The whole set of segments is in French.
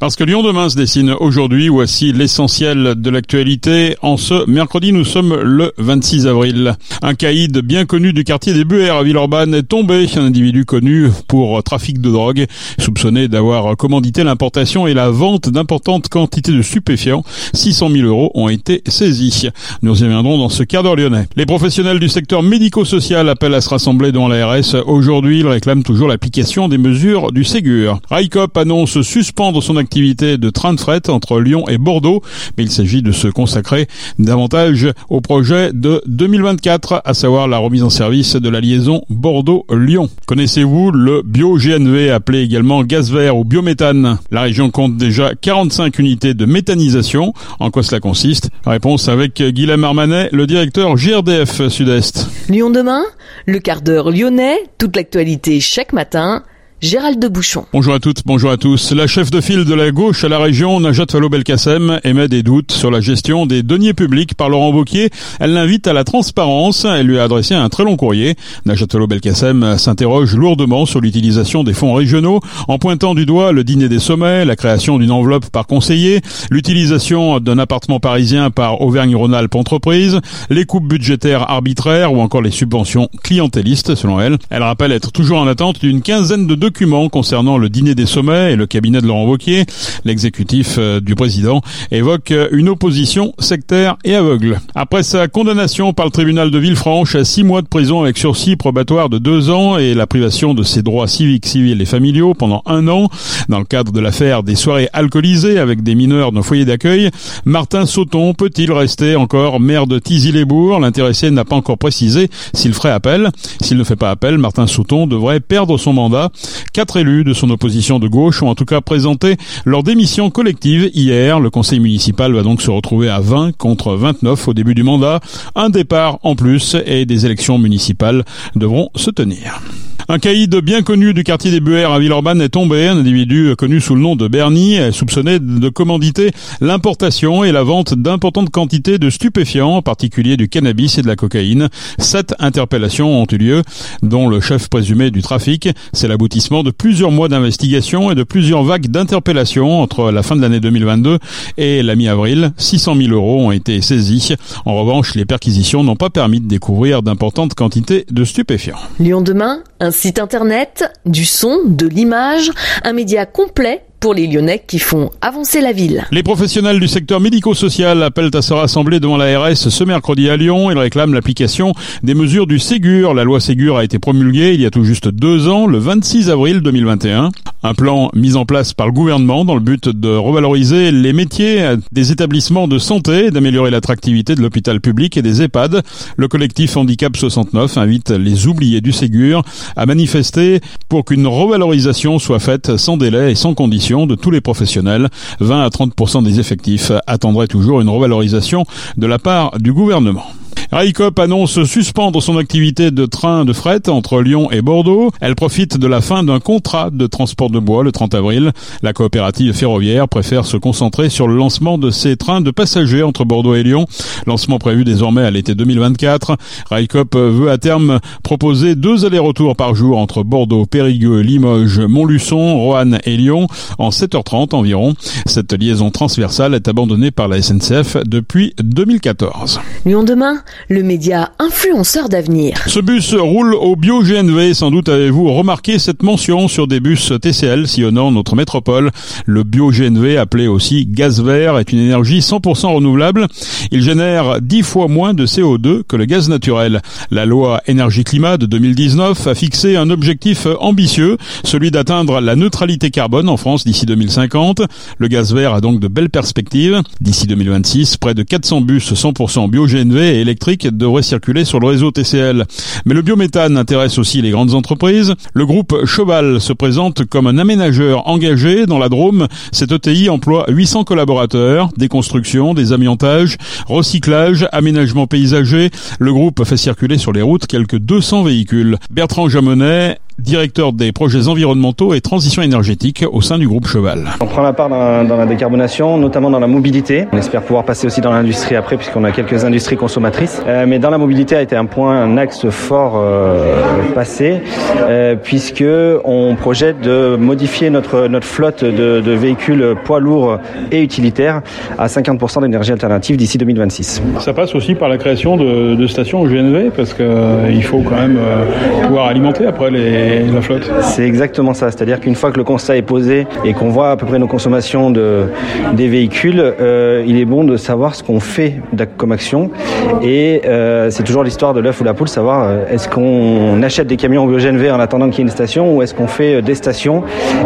Parce que Lyon demain se dessine aujourd'hui, voici l'essentiel de l'actualité. En ce mercredi, nous sommes le 26 avril. Un caïd bien connu du quartier des Buères à Villeurbanne est tombé. Un individu connu pour trafic de drogue, soupçonné d'avoir commandité l'importation et la vente d'importantes quantités de stupéfiants. 600 000 euros ont été saisis. Nous y reviendrons dans ce quart d'heure lyonnais. Les professionnels du secteur médico-social appellent à se rassembler devant l'ARS. Aujourd'hui, ils réclament toujours l'application des mesures du Ségur. RICOP annonce suspendre son activité activité de train de fret entre Lyon et Bordeaux, mais il s'agit de se consacrer davantage au projet de 2024, à savoir la remise en service de la liaison Bordeaux-Lyon. Connaissez-vous le bio-GNV, appelé également gaz vert ou biométhane? La région compte déjà 45 unités de méthanisation. En quoi cela consiste? Réponse avec Guillaume Armanet, le directeur GRDF Sud-Est. Lyon demain, le quart d'heure lyonnais, toute l'actualité chaque matin Gérald de Bouchon. Bonjour à toutes, bonjour à tous. La chef de file de la gauche à la région, Najat Vallaud-Belkacem, émet des doutes sur la gestion des deniers publics par Laurent Wauquiez. Elle l'invite à la transparence. Elle lui a adressé un très long courrier. Najat Vallaud-Belkacem s'interroge lourdement sur l'utilisation des fonds régionaux en pointant du doigt le dîner des sommets, la création d'une enveloppe par conseiller, l'utilisation d'un appartement parisien par Auvergne-Rhône-Alpes Entreprise, les coupes budgétaires arbitraires ou encore les subventions clientélistes selon elle. Elle rappelle être toujours en attente d'une quinzaine de documents concernant le dîner des sommets et le cabinet de Laurent Wauquiez, l'exécutif euh, du président évoque euh, une opposition sectaire et aveugle. Après sa condamnation par le tribunal de Villefranche à six mois de prison avec sursis probatoire de deux ans et la privation de ses droits civiques, civils et familiaux pendant un an, dans le cadre de l'affaire des soirées alcoolisées avec des mineurs d'un foyer d'accueil, Martin Sauton peut-il rester encore maire de Tizy-les-Bourgs? L'intéressé n'a pas encore précisé s'il ferait appel. S'il ne fait pas appel, Martin Sauton devrait perdre son mandat. Quatre élus de son opposition de gauche ont en tout cas présenté leur démission collective hier. Le conseil municipal va donc se retrouver à 20 contre 29 au début du mandat. Un départ en plus et des élections municipales devront se tenir. Un caïd bien connu du quartier des Buères à Villeurbanne est tombé. Un individu connu sous le nom de Bernie est soupçonné de commanditer l'importation et la vente d'importantes quantités de stupéfiants, en particulier du cannabis et de la cocaïne. Sept interpellations ont eu lieu, dont le chef présumé du trafic. C'est l'aboutissement de plusieurs mois d'investigation et de plusieurs vagues d'interpellations entre la fin de l'année 2022 et la mi-avril. 600 000 euros ont été saisis. En revanche, les perquisitions n'ont pas permis de découvrir d'importantes quantités de stupéfiants. Lyon demain, un site internet, du son, de l'image, un média complet pour les Lyonnais qui font avancer la ville. Les professionnels du secteur médico-social appellent à se rassembler devant la RS ce mercredi à Lyon. Ils réclament l'application des mesures du Ségur. La loi Ségur a été promulguée il y a tout juste deux ans, le 26 avril 2021. Un plan mis en place par le gouvernement dans le but de revaloriser les métiers des établissements de santé d'améliorer l'attractivité de l'hôpital public et des EHPAD. Le collectif Handicap 69 invite les oubliés du Ségur à manifester pour qu'une revalorisation soit faite sans délai et sans condition de tous les professionnels. 20 à 30% des effectifs attendraient toujours une revalorisation de la part du gouvernement. Raikop annonce suspendre son activité de train de fret entre Lyon et Bordeaux. Elle profite de la fin d'un contrat de transport de bois le 30 avril. La coopérative ferroviaire préfère se concentrer sur le lancement de ses trains de passagers entre Bordeaux et Lyon. Lancement prévu désormais à l'été 2024. Raikop veut à terme proposer deux allers-retours par jour entre Bordeaux, Périgueux, Limoges, Montluçon, Roanne et Lyon en 7h30 environ. Cette liaison transversale est abandonnée par la SNCF depuis 2014. Lyon demain le média influenceur d'avenir. Ce bus roule au bio-GNV. Sans doute avez-vous remarqué cette mention sur des bus TCL sillonnant notre métropole. Le bio-GNV, appelé aussi gaz vert, est une énergie 100% renouvelable. Il génère 10 fois moins de CO2 que le gaz naturel. La loi énergie-climat de 2019 a fixé un objectif ambitieux, celui d'atteindre la neutralité carbone en France d'ici 2050. Le gaz vert a donc de belles perspectives. D'ici 2026, près de 400 bus 100% bio-GNV et devrait circuler sur le réseau TCL. Mais le biométhane intéresse aussi les grandes entreprises. Le groupe Cheval se présente comme un aménageur engagé dans la Drôme. Cette ETI emploie 800 collaborateurs, des constructions, des amiantages, recyclage, aménagement paysager. Le groupe fait circuler sur les routes quelques 200 véhicules. Bertrand Jamonet directeur des projets environnementaux et transition énergétique au sein du groupe Cheval. On prend la part dans, dans la décarbonation, notamment dans la mobilité. On espère pouvoir passer aussi dans l'industrie après, puisqu'on a quelques industries consommatrices. Euh, mais dans la mobilité a été un point, un axe fort euh, passé, euh, puisque on projette de modifier notre notre flotte de, de véhicules poids lourds et utilitaires à 50% d'énergie alternative d'ici 2026. Ça passe aussi par la création de, de stations au GNV, parce qu'il euh, faut quand même euh, pouvoir alimenter après les, la flotte. C'est exactement ça. C'est-à-dire qu'une fois que le constat est posé et qu'on voit à peu près nos consommations de, des véhicules, euh, il est bon de savoir ce qu'on fait comme action. Et euh, c'est toujours l'histoire de l'œuf ou la poule, savoir euh, est-ce qu'on achète des camions au GNV en attendant qu'il y ait une station ou est-ce qu'on fait euh, des stations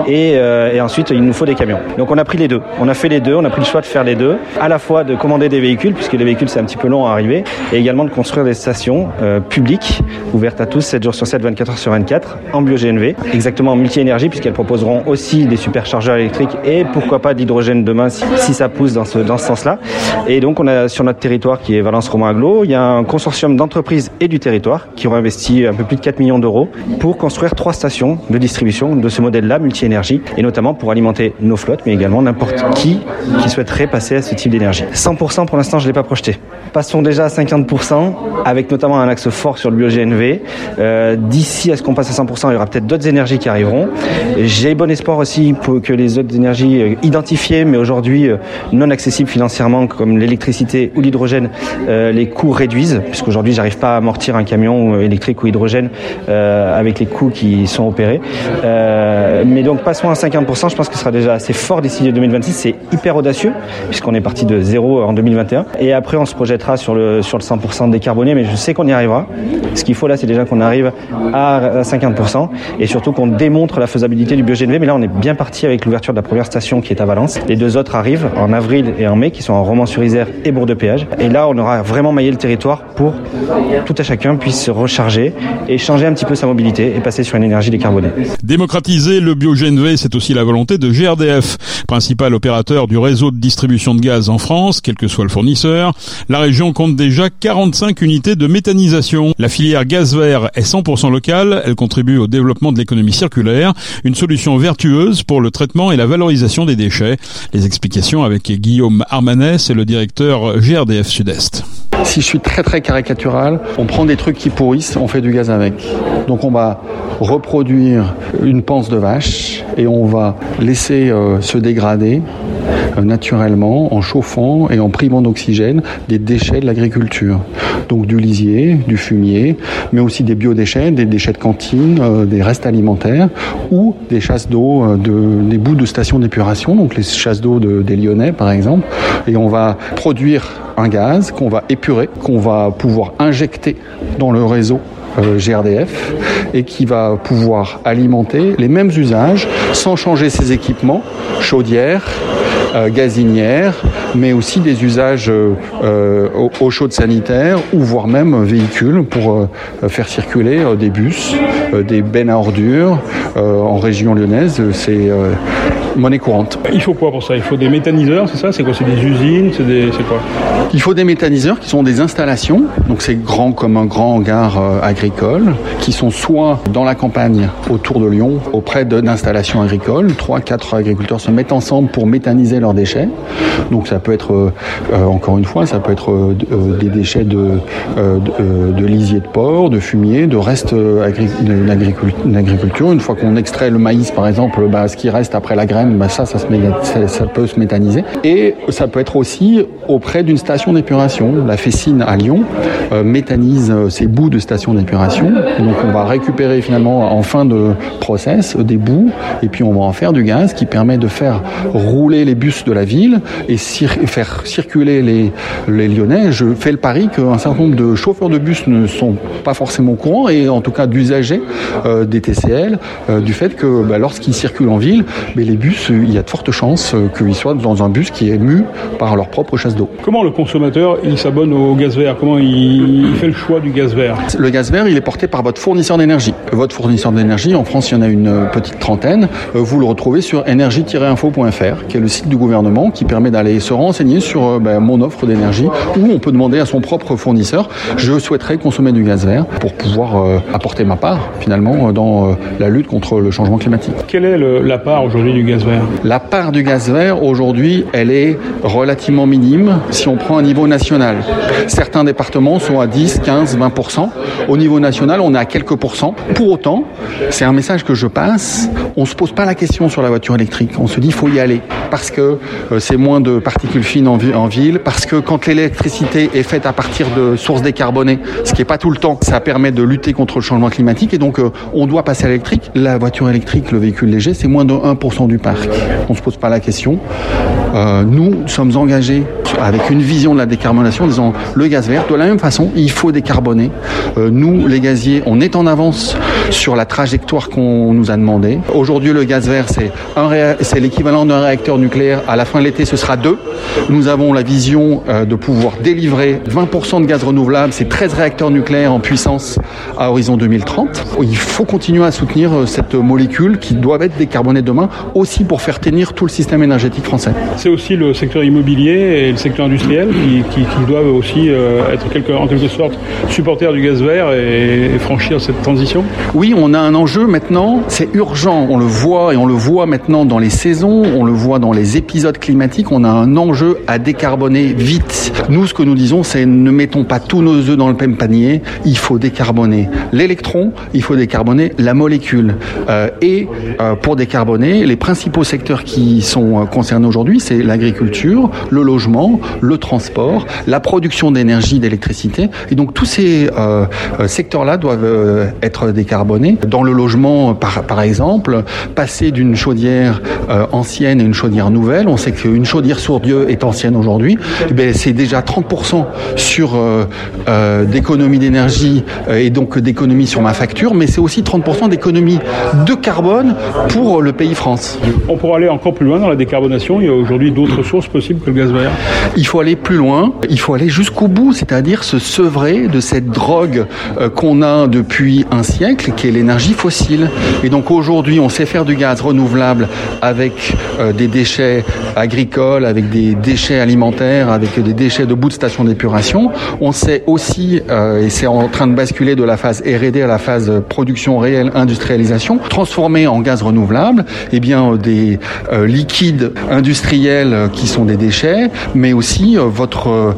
et, euh, et ensuite il nous faut des camions. Donc on a pris les deux. On a fait les deux. On a pris le choix de faire les deux. À la fois de commander des véhicules, puisque les véhicules c'est un petit peu long à arriver, et également de construire des stations euh, publiques ouvertes à tous 7 jours sur 7, 24 heures sur 24 en bio-GNV, exactement en multi-énergie puisqu'elles proposeront aussi des superchargeurs électriques et pourquoi pas de l'hydrogène demain si, ça pousse dans ce, dans ce sens-là. Et donc on a sur notre territoire qui est Valence Romain Aglo, il y a un consortium d'entreprises et du territoire qui ont investi un peu plus de 4 millions d'euros pour construire trois stations de distribution de ce modèle-là, multi-énergie, et notamment pour alimenter nos flottes, mais également n'importe qui qui souhaiterait passer à ce type d'énergie. 100% pour l'instant je ne l'ai pas projeté. Passons déjà à 50% avec notamment un axe fort sur le bio-GNV. Euh, D'ici à ce qu'on passe à 100%, il y aura peut-être d'autres énergies qui arriveront. J'ai bon espoir aussi pour que les autres énergies euh, identifiées, mais aujourd'hui euh, non accessibles financièrement, comme l'électricité ou l'hydrogène, euh, les coûts réduisent, puisqu'aujourd'hui j'arrive pas à amortir un camion électrique ou hydrogène avec les coûts qui sont opérés. Mais donc passons à 50%, je pense que ce sera déjà assez fort d'ici 2026. C'est hyper audacieux, puisqu'on est parti de zéro en 2021. Et après on se projettera sur le, sur le 100% décarboné, mais je sais qu'on y arrivera. Ce qu'il faut là, c'est déjà qu'on arrive à 50% et surtout qu'on démontre la faisabilité du bio-GNV. Mais là, on est bien parti avec l'ouverture de la première station qui est à Valence. Les deux autres arrivent en avril et en mai, qui sont en Romans-sur-Isère et Bourg-de-Péage. Et là, on aura vraiment maillé le territoire pour tout à chacun puisse se recharger et changer un petit peu sa mobilité et passer sur une énergie décarbonée. Démocratiser le bio-GNV, c'est aussi la volonté de GRDF, principal opérateur du réseau de distribution de gaz en France, quel que soit le fournisseur. La région compte déjà 45 unités de méthanisation. La filière gaz vert est 100% locale, elle contribue au développement de l'économie circulaire, une solution vertueuse pour le traitement et la valorisation des déchets. Les explications avec Guillaume Armanet, c'est le directeur GRDF Sud-Est. Si je suis très très caricatural, on prend des trucs qui pourrissent, on fait du gaz avec. Donc on va reproduire une panse de vache et on va laisser euh, se dégrader euh, naturellement en chauffant et en primant d'oxygène des déchets de l'agriculture. Donc du lisier, du fumier, mais aussi des biodéchets, des déchets de cantine, euh, des restes alimentaires ou des chasses d'eau, de, des bouts de stations d'épuration, donc les chasses d'eau de, des Lyonnais par exemple. Et on va produire un gaz qu'on va épurer, qu'on va pouvoir injecter dans le réseau euh, GRDF et qui va pouvoir alimenter les mêmes usages sans changer ses équipements, chaudières, euh, gazinières, mais aussi des usages euh, eau, eau chaude sanitaire ou voire même véhicules pour euh, faire circuler euh, des bus, euh, des bennes à ordures euh, en région lyonnaise. Euh, monnaie courante. Il faut quoi pour ça? Il faut des méthaniseurs, c'est ça? C'est quoi? C'est des usines? C'est des... quoi? Il faut des méthaniseurs qui sont des installations, donc c'est grand comme un grand hangar euh, agricole, qui sont soit dans la campagne autour de Lyon, auprès d'installations agricoles. Trois, quatre agriculteurs se mettent ensemble pour méthaniser leurs déchets. Donc ça peut être, euh, euh, encore une fois, ça peut être euh, des déchets de, euh, de, de lisier de porc, de fumier, de restes l'agriculture. Une fois qu'on extrait le maïs, par exemple, bah, ce qui reste après la graine, bah, ça, ça, se ça, peut se méthaniser. Et ça peut être aussi auprès d'une station d'épuration. La Fessine à Lyon euh, méthanise euh, ces bouts de station d'épuration. Donc on va récupérer finalement en fin de process euh, des bouts et puis on va en faire du gaz qui permet de faire rouler les bus de la ville et faire circuler les, les Lyonnais. Je fais le pari qu'un certain nombre de chauffeurs de bus ne sont pas forcément au courant et en tout cas d'usagers euh, des TCL euh, du fait que bah, lorsqu'ils circulent en ville, mais les bus bus, il y a de fortes chances qu'ils soient dans un bus qui est mu par leur propre chasse d'eau. Comment le consommateur il s'abonne au gaz vert? Comment il fait le choix du gaz vert? Le gaz vert, il est porté par votre fournisseur d'énergie. Votre fournisseur d'énergie, en France, il y en a une petite trentaine. Vous le retrouvez sur énergie-info.fr, qui est le site du gouvernement qui permet d'aller se renseigner sur ben, mon offre d'énergie, où on peut demander à son propre fournisseur, je souhaiterais consommer du gaz vert pour pouvoir apporter ma part, finalement, dans la lutte contre le changement climatique. Quelle est le, la part aujourd'hui du gaz La part du gaz vert, aujourd'hui, elle est relativement minime si on prend un niveau national. Certains départements sont à 10, 15, 20%. Au niveau national, on est à quelques pourcents. Pour autant, c'est un message que je passe, on se pose pas la question sur la voiture électrique. On se dit, faut y aller parce que euh, c'est moins de particules fines en, ville, parce que quand l'électricité est faite à partir de sources décarbonées, ce qui n'est pas tout le temps, ça permet de lutter contre le changement climatique et donc euh, on doit passer à l'électrique. La voiture électrique, le véhicule léger, c'est moins de 1% du parc. On se pose pas la question. Euh, nous sommes engagés avec une vision de la décarbonation, en disant le gaz vert, de la même façon, il faut décarboner. Euh, nous, les gaziers, on est en avance sur la trajectoire qu'on nous a demandé. Aujourd'hui, le gaz vert, c'est l'équivalent d'un réacteur nucléaire. À la fin de l'été, ce sera deux. Nous avons la vision euh, de pouvoir délivrer 20% de gaz renouvelable, c'est 13 réacteurs nucléaires en puissance à horizon 2030. Il faut continuer à soutenir euh, cette molécule qui doit être décarbonée demain, aussi pour faire tenir tout le système énergétique français. C'est aussi le secteur immobilier et le secteur industriel qui, doivent aussi euh, être en quelque sorte supporters du gaz vert et franchir cette transition Oui, on a un enjeu maintenant, c'est urgent, on le voit et on le voit maintenant dans les saisons, on le voit dans les épisodes climatiques, on a un enjeu à décarboner vite. Nous, ce que nous disons, c'est ne mettons pas tous nos œufs dans le même panier, il faut décarboner l'électron, il faut décarboner la molécule. Euh, et euh, pour décarboner, les principaux secteurs qui sont euh, concernés aujourd'hui, c'est l'agriculture, le logement, le transport, la production d'énergie, d'électricité. Et donc tous ces euh, secteurs-là doivent être décarbonés. Dans le logement, par, par exemple, passer d'une chaudière euh, ancienne à une chaudière nouvelle, on sait qu'une chaudière sourdieu est ancienne aujourd'hui, eh c'est déjà 30% sur euh, euh, d'économie d'énergie et donc d'économie sur ma facture, mais c'est aussi 30% d'économie de carbone pour le pays France. On pourra aller encore plus loin dans la décarbonation. Il y a aujourd'hui d'autres sources possibles que le gaz vert. Il faut aller plus loin. Il faut aller jusqu'au bout, c'est-à-dire se sevrer de cette drogue qu'on a depuis un siècle, qui est l'énergie fossile. Et donc aujourd'hui, on sait faire du gaz renouvelable avec euh, des déchets agricoles, avec des déchets alimentaires, avec des déchets de bout de station d'épuration. On sait aussi, euh, et c'est en train de basculer de la phase R&D à la phase production réelle, industrialisation, transformer en gaz renouvelable, eh bien des euh, liquides industriels qui sont des déchets, mais aussi votre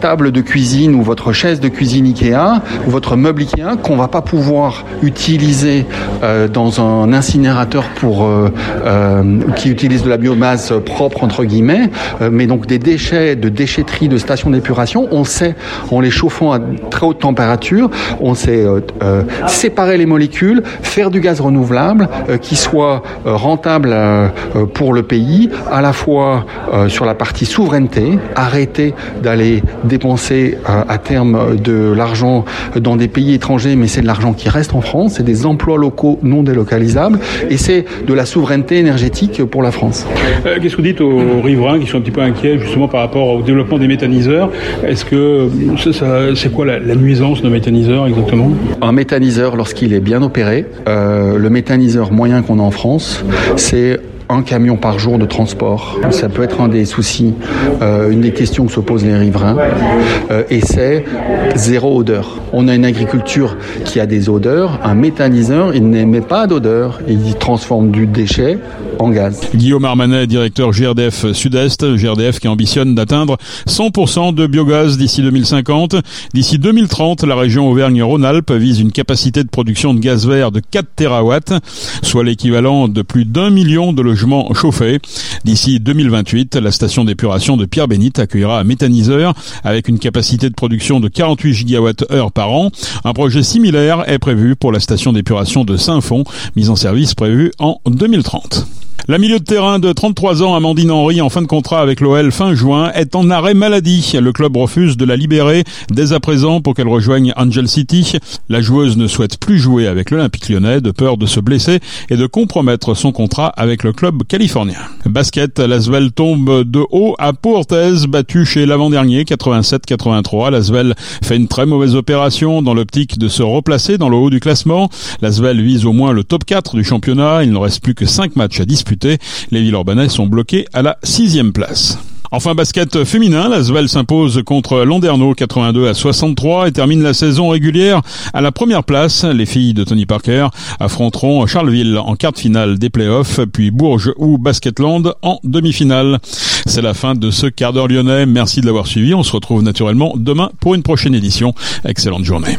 table de cuisine ou votre chaise de cuisine Ikea, ou votre meuble Ikea qu'on va pas pouvoir utiliser euh, dans un incinérateur pour qui utilise de la biomasse propre entre guillemets, mais donc des déchets de déchetterie, de stations d'épuration, on sait en les chauffant à très haute température, on sait séparer les molécules, faire du gaz renouvelable qui soit rentable pour le pays, à la fois sur la partie souveraineté, arrêter d'aller dépenser à terme de l'argent dans des pays étrangers, mais c'est de l'argent qui reste en France, c'est des emplois locaux non délocalisables et c'est de la souveraineté énergétique pour la France. Euh, Qu'est-ce que vous dites aux riverains qui sont un petit peu inquiets justement par rapport au développement des méthaniseurs? Est-ce que c'est quoi la, la, nuisance d'un méthaniseur exactement? Un méthaniseur, lorsqu'il est bien opéré, euh, le méthaniseur moyen qu'on a en France, c'est un camion par jour de transport. Ça peut être un des soucis, euh, une des questions que se posent les riverains. Euh, et c'est zéro odeur. On a une agriculture qui a des odeurs. Un méthaniseur, il n'émet pas d'odeur. Il transforme du déchet en gaz. Guillaume Armanet, directeur GRDF Sud-Est, GRDF qui ambitionne d'atteindre 100% de biogaz d'ici 2050. D'ici 2030, la région Auvergne-Rhône-Alpes vise une capacité de production de gaz vert de 4 terawatts, soit l'équivalent de plus d'un million de logements chauffés. D'ici 2028, la station d'épuration de Pierre-Bénite accueillera un méthaniseur avec une capacité de production de 48 gigawatts-heure par an. Un projet similaire est prévu pour la station d'épuration de Saint-Fond, mise en service prévue en 2030. La milieu de terrain de 33 ans, Amandine Henry, en fin de contrat avec l'OL fin juin, est en arrêt maladie. Le club refuse de la libérer dès à présent pour qu'elle rejoigne Angel City. La joueuse ne souhaite plus jouer avec l'Olympique lyonnais de peur de se blesser et de compromettre son contrat avec le club californien. Basket, Lasvel tombe de haut à Pau battu chez l'avant-dernier 87-83. Lasvel fait une très mauvaise opération dans l'optique de se replacer dans le haut du classement. Lasvel vise au moins le top 4 du championnat. Il ne reste plus que 5 matchs à disputer les villes urbanais sont bloquées à la sixième place. Enfin, basket féminin, l'Asvel s'impose contre Landerneau 82 à 63 et termine la saison régulière à la première place. Les filles de Tony Parker affronteront Charleville en quart de finale des playoffs, puis Bourges ou Basketland en demi-finale. C'est la fin de ce quart d'heure lyonnais. Merci de l'avoir suivi. On se retrouve naturellement demain pour une prochaine édition. Excellente journée.